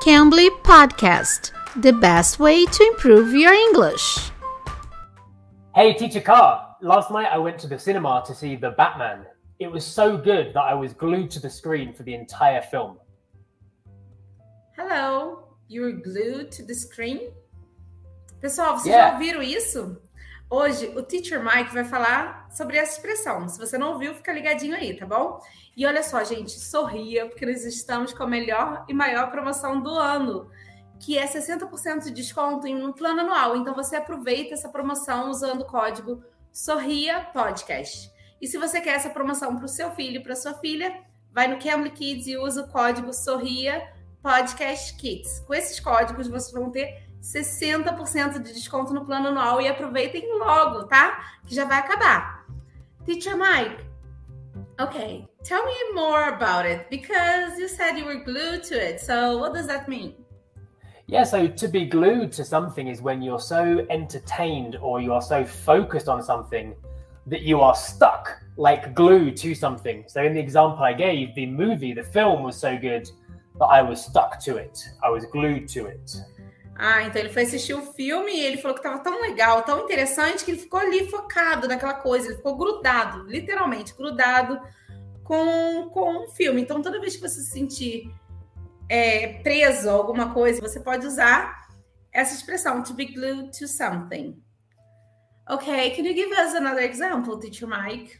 Cambly Podcast, the best way to improve your English. Hey, Teacher Kai. Last night I went to the cinema to see The Batman. It was so good that I was glued to the screen for the entire film. Hello, you're glued to the screen? Pessoal, vocês Yeah. já ouviram isso? Hoje o Teacher Mike vai falar sobre essa expressão. Se você não ouviu, fica ligadinho aí, tá bom? E olha só, gente, sorria, porque nós estamos com a melhor e maior promoção do ano, que é 60% de desconto em um plano anual. Então você aproveita essa promoção usando o código Sorria Podcast. E se você quer essa promoção para o seu filho, para sua filha, vai no Cambly Kids e usa o código Sorria Podcast Kids. Com esses códigos vocês vão ter 60% de desconto no plano anual e aproveitem logo, tá? Que já vai acabar. Teacher Mike, okay, tell me more about it because you said you were glued to it. So what does that mean? Yeah, so to be glued to something is when you're so entertained or you are so focused on something that you are stuck, like glued to something. So, in the example I gave, the movie, the film was so good that I was stuck to it. I was glued to it. Ah, então ele foi assistir o filme e ele falou que estava tão legal, tão interessante, que ele ficou ali focado naquela coisa, ele ficou grudado, literalmente grudado com, com o filme. Então, toda vez que você se sentir é, preso a alguma coisa, você pode usar essa expressão, to be glued to something. Okay, can you give us another example, teacher Mike?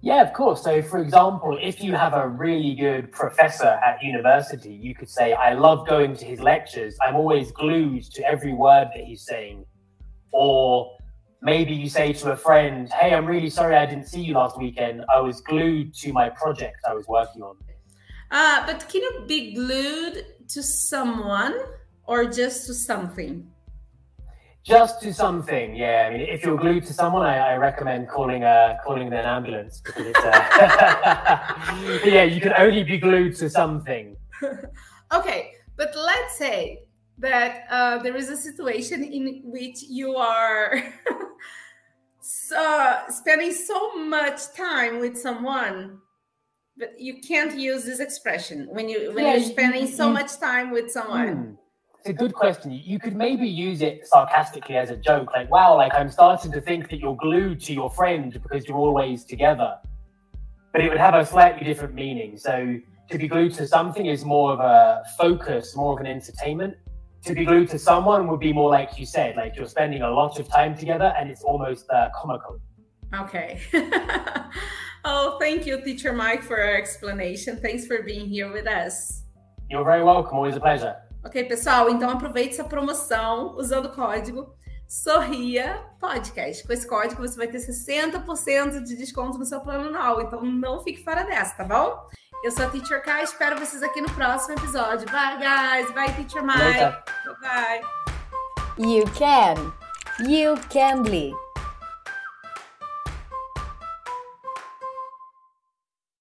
Yeah, of course. So, for example, if you have a really good professor at university, you could say, I love going to his lectures. I'm always glued to every word that he's saying. Or maybe you say to a friend, Hey, I'm really sorry I didn't see you last weekend. I was glued to my project I was working on. Uh, but can you be glued to someone or just to something? Just to something, yeah. I mean, if you're glued to someone, I, I recommend calling uh, calling an ambulance because it's uh, yeah, you can only be glued to something. Okay, but let's say that uh, there is a situation in which you are so, spending so much time with someone, but you can't use this expression when you when Yeah, you're you- spending so you- much time with someone. Hmm. It's a good question. You could maybe use it sarcastically as a joke, like, wow, like I'm starting to think that you're glued to your friend because you're always together. But it would have a slightly different meaning. So to be glued to something is more of a focus, more of an entertainment. To be glued to someone would be more like you said, like you're spending a lot of time together and it's almost uh, comical. Okay. oh, thank you, Teacher Mike, for your explanation. Thanks for being here with us. You're very welcome. Always a pleasure. Ok, pessoal? Então aproveite essa promoção usando o código Sorria Podcast. Com esse código você vai ter 60% de desconto no seu plano anual. Então não fique fora dessa, tá bom? Eu sou a Teacher Kai, espero vocês aqui no próximo episódio. Bye, guys. Bye, Teacher Mike. Later. Bye. You can. You can be.